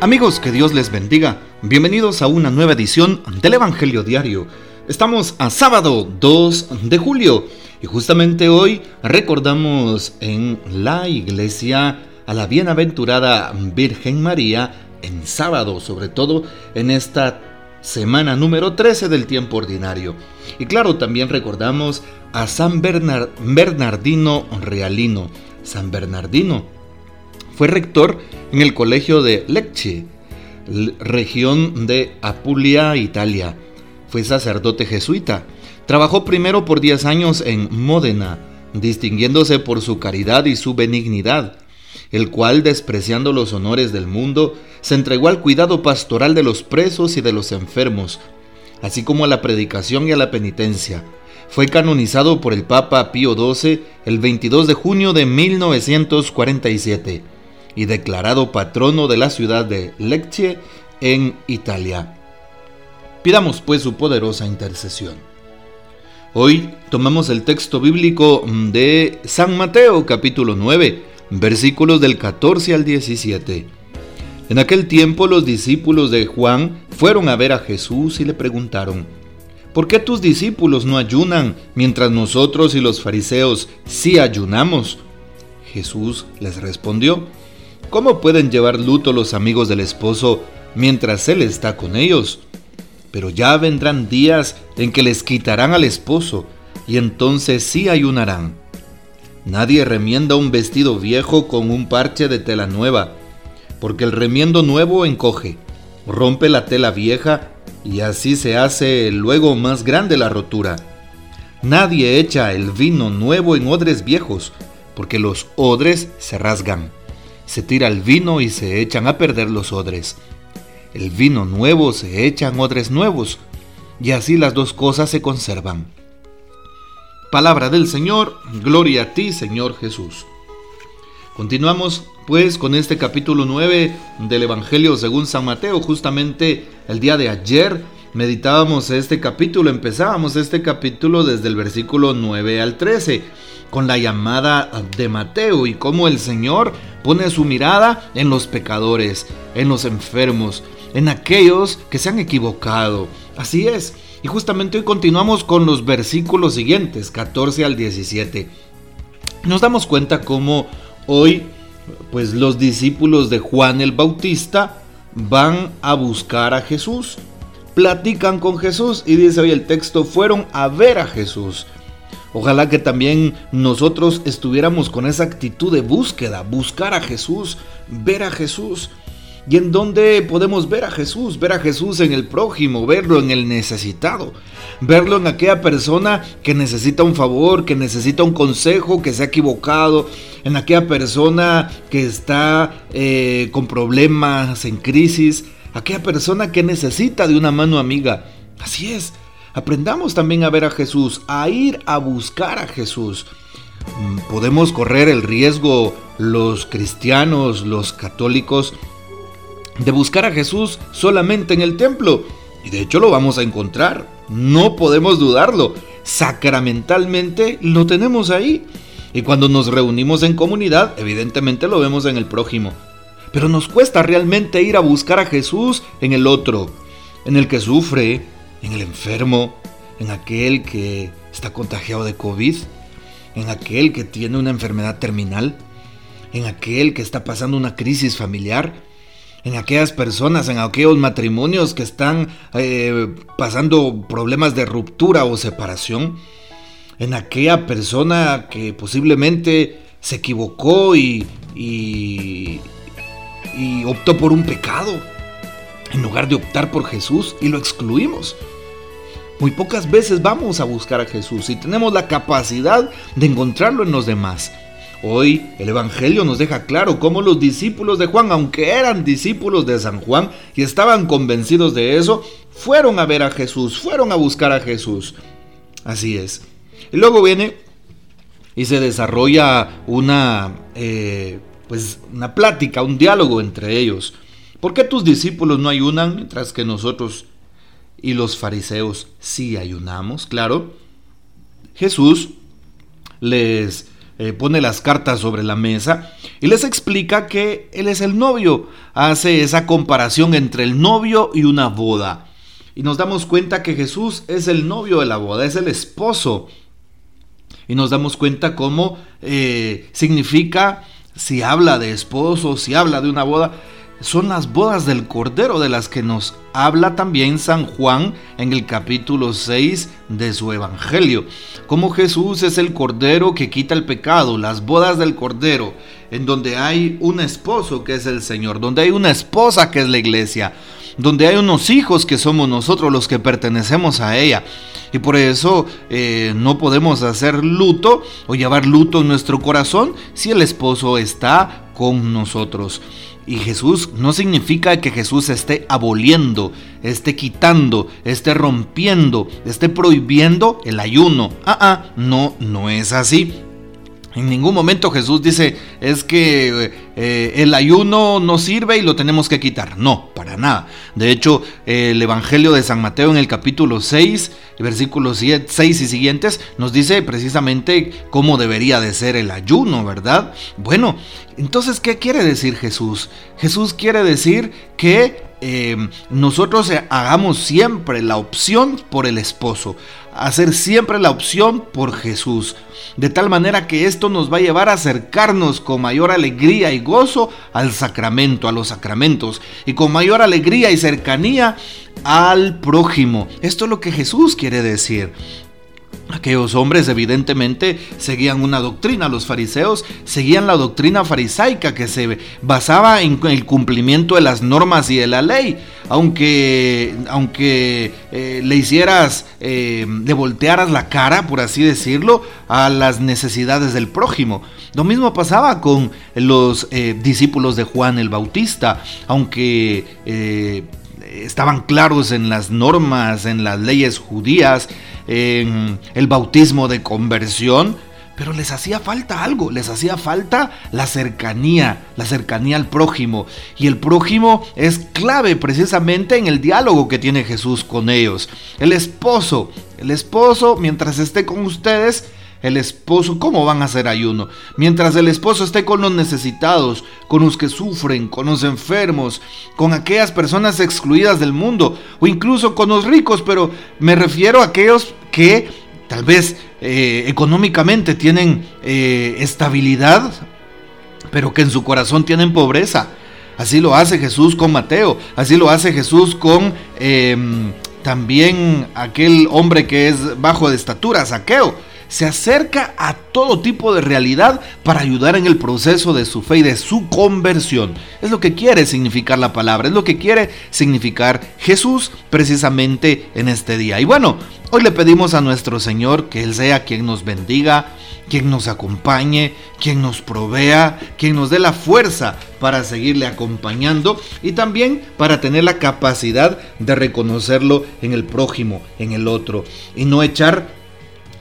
Amigos, que Dios les bendiga. Bienvenidos a una nueva edición del Evangelio Diario. Estamos a sábado 2 de julio y justamente hoy recordamos en la iglesia a la bienaventurada Virgen María en sábado, sobre todo en esta semana número 13 del tiempo ordinario. Y claro, también recordamos a San Bernardino Realino. San Bernardino fue rector en el colegio de Lecce, región de Apulia, Italia. Fue sacerdote jesuita. Trabajó primero por 10 años en Módena, distinguiéndose por su caridad y su benignidad, el cual, despreciando los honores del mundo, se entregó al cuidado pastoral de los presos y de los enfermos, así como a la predicación y a la penitencia. Fue canonizado por el Papa Pío XII el 22 de junio de 1947 y declarado patrono de la ciudad de Lecce en Italia. Pidamos pues su poderosa intercesión. Hoy tomamos el texto bíblico de San Mateo capítulo 9, versículos del 14 al 17. En aquel tiempo los discípulos de Juan fueron a ver a Jesús y le preguntaron, ¿por qué tus discípulos no ayunan mientras nosotros y los fariseos sí ayunamos? Jesús les respondió, ¿Cómo pueden llevar luto los amigos del esposo mientras él está con ellos? Pero ya vendrán días en que les quitarán al esposo y entonces sí ayunarán. Nadie remienda un vestido viejo con un parche de tela nueva, porque el remiendo nuevo encoge, rompe la tela vieja y así se hace luego más grande la rotura. Nadie echa el vino nuevo en odres viejos, porque los odres se rasgan se tira el vino y se echan a perder los odres. El vino nuevo se echan odres nuevos, y así las dos cosas se conservan. Palabra del Señor, gloria a ti Señor Jesús. Continuamos pues con este capítulo 9 del Evangelio según San Mateo. Justamente el día de ayer meditábamos este capítulo, empezábamos este capítulo desde el versículo 9 al 13 con la llamada de Mateo y cómo el Señor pone su mirada en los pecadores, en los enfermos, en aquellos que se han equivocado. Así es. Y justamente hoy continuamos con los versículos siguientes, 14 al 17. Nos damos cuenta cómo hoy pues los discípulos de Juan el Bautista van a buscar a Jesús. Platican con Jesús y dice hoy el texto, fueron a ver a Jesús. Ojalá que también nosotros estuviéramos con esa actitud de búsqueda, buscar a Jesús, ver a Jesús. ¿Y en dónde podemos ver a Jesús? Ver a Jesús en el prójimo, verlo en el necesitado, verlo en aquella persona que necesita un favor, que necesita un consejo, que se ha equivocado, en aquella persona que está eh, con problemas, en crisis, aquella persona que necesita de una mano amiga. Así es, Aprendamos también a ver a Jesús, a ir a buscar a Jesús. Mm, podemos correr el riesgo los cristianos, los católicos, de buscar a Jesús solamente en el templo. Y de hecho lo vamos a encontrar. No podemos dudarlo. Sacramentalmente lo tenemos ahí. Y cuando nos reunimos en comunidad, evidentemente lo vemos en el prójimo. Pero nos cuesta realmente ir a buscar a Jesús en el otro, en el que sufre, en el enfermo, en aquel que está contagiado de COVID, en aquel que tiene una enfermedad terminal, en aquel que está pasando una crisis familiar, en aquellas personas, en aquellos matrimonios que están eh, pasando problemas de ruptura o separación, en aquella persona que posiblemente se equivocó y, y, y optó por un pecado en lugar de optar por Jesús y lo excluimos. Muy pocas veces vamos a buscar a Jesús y tenemos la capacidad de encontrarlo en los demás. Hoy el Evangelio nos deja claro cómo los discípulos de Juan, aunque eran discípulos de San Juan y estaban convencidos de eso, fueron a ver a Jesús, fueron a buscar a Jesús. Así es. Y luego viene y se desarrolla una, eh, pues una plática, un diálogo entre ellos. ¿Por qué tus discípulos no ayunan mientras que nosotros y los fariseos sí ayunamos? Claro. Jesús les eh, pone las cartas sobre la mesa y les explica que Él es el novio. Hace esa comparación entre el novio y una boda. Y nos damos cuenta que Jesús es el novio de la boda, es el esposo. Y nos damos cuenta cómo eh, significa, si habla de esposo, si habla de una boda, son las bodas del Cordero de las que nos habla también San Juan en el capítulo 6 de su Evangelio. Como Jesús es el Cordero que quita el pecado, las bodas del Cordero, en donde hay un esposo que es el Señor, donde hay una esposa que es la iglesia, donde hay unos hijos que somos nosotros los que pertenecemos a ella. Y por eso eh, no podemos hacer luto o llevar luto en nuestro corazón si el esposo está con nosotros. Y Jesús no significa que Jesús esté aboliendo, esté quitando, esté rompiendo, esté prohibiendo el ayuno. Ah, ah, no, no es así. En ningún momento Jesús dice es que eh, el ayuno no sirve y lo tenemos que quitar. No, para nada. De hecho, el Evangelio de San Mateo en el capítulo 6, versículos 6 y siguientes, nos dice precisamente cómo debería de ser el ayuno, ¿verdad? Bueno, entonces, ¿qué quiere decir Jesús? Jesús quiere decir que eh, nosotros hagamos siempre la opción por el esposo, hacer siempre la opción por Jesús, de tal manera que esto nos va a llevar a acercarnos con mayor alegría y gozo al sacramento, a los sacramentos, y con mayor alegría y cercanía al prójimo. Esto es lo que Jesús quiere decir. Aquellos hombres evidentemente seguían una doctrina, los fariseos seguían la doctrina farisaica que se basaba en el cumplimiento de las normas y de la ley, aunque, aunque eh, le hicieras, eh, le voltearas la cara, por así decirlo, a las necesidades del prójimo. Lo mismo pasaba con los eh, discípulos de Juan el Bautista, aunque estaban claros en las normas, en las leyes judías, en el bautismo de conversión, pero les hacía falta algo, les hacía falta la cercanía, la cercanía al prójimo. Y el prójimo es clave precisamente en el diálogo que tiene Jesús con ellos. El esposo, el esposo, mientras esté con ustedes, el esposo, ¿cómo van a hacer ayuno? Mientras el esposo esté con los necesitados, con los que sufren, con los enfermos, con aquellas personas excluidas del mundo, o incluso con los ricos, pero me refiero a aquellos que tal vez eh, económicamente tienen eh, estabilidad, pero que en su corazón tienen pobreza. Así lo hace Jesús con Mateo, así lo hace Jesús con em, también aquel hombre que es bajo de estatura, Saqueo se acerca a todo tipo de realidad para ayudar en el proceso de su fe y de su conversión. Es lo que quiere significar la palabra, es lo que quiere significar Jesús precisamente en este día. Y bueno, hoy le pedimos a nuestro Señor que Él sea quien nos bendiga, quien nos acompañe, quien nos provea, quien nos dé la fuerza para seguirle acompañando y también para tener la capacidad de reconocerlo en el prójimo, en el otro, y no echar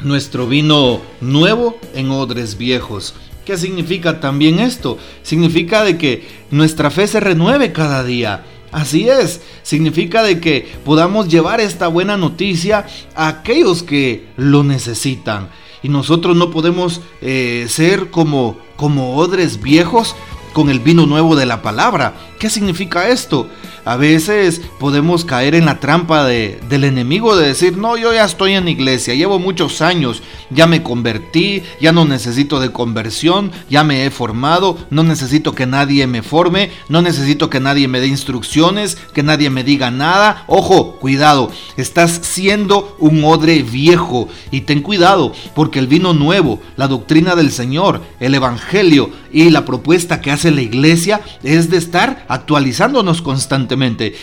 nuestro vino nuevo en odres viejos. ¿Qué significa también esto? Significa de que nuestra fe se renueve cada día. Así es, significa de que podamos llevar esta buena noticia a aquellos que lo necesitan. Y nosotros no podemos eh, ser como, como odres viejos con el vino nuevo de la palabra. ¿Qué significa esto? A veces podemos caer en la trampa de, del enemigo de decir, no, yo ya estoy en iglesia, llevo muchos años, ya me convertí, ya no necesito de conversión, ya me he formado, no necesito que nadie me forme, no necesito que nadie me dé instrucciones, que nadie me diga nada. Ojo, cuidado, estás siendo un odre viejo y ten cuidado porque el vino nuevo, la doctrina del Señor, el Evangelio y la propuesta que hace la iglesia es de estar actualizándonos constantemente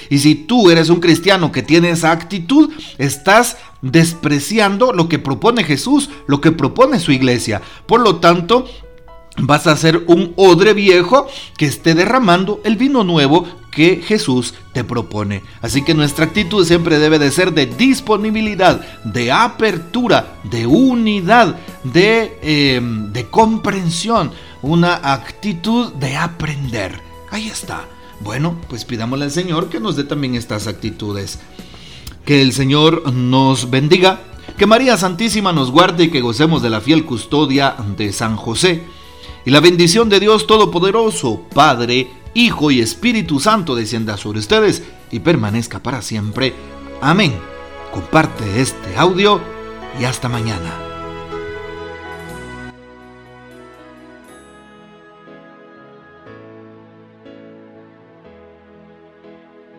y si tú eres un cristiano que tiene esa actitud, estás despreciando lo que propone Jesús, lo que propone su iglesia. Por lo tanto, vas a ser un odre viejo que esté derramando el vino nuevo que Jesús te propone. Así que nuestra actitud siempre debe de ser de disponibilidad, de apertura, de unidad, de, em, de comprensión, una actitud de aprender. Ahí está. Bueno, pues pidámosle al Señor que nos dé también estas actitudes. Que el Señor nos bendiga, Que María Santísima nos guarde y que gocemos de la fiel custodia de San José. Y la bendición de Dios Todopoderoso, Padre, Hijo y Espíritu Santo descienda sobre ustedes y permanezca para siempre. Amén. Comparte este audio y hasta mañana.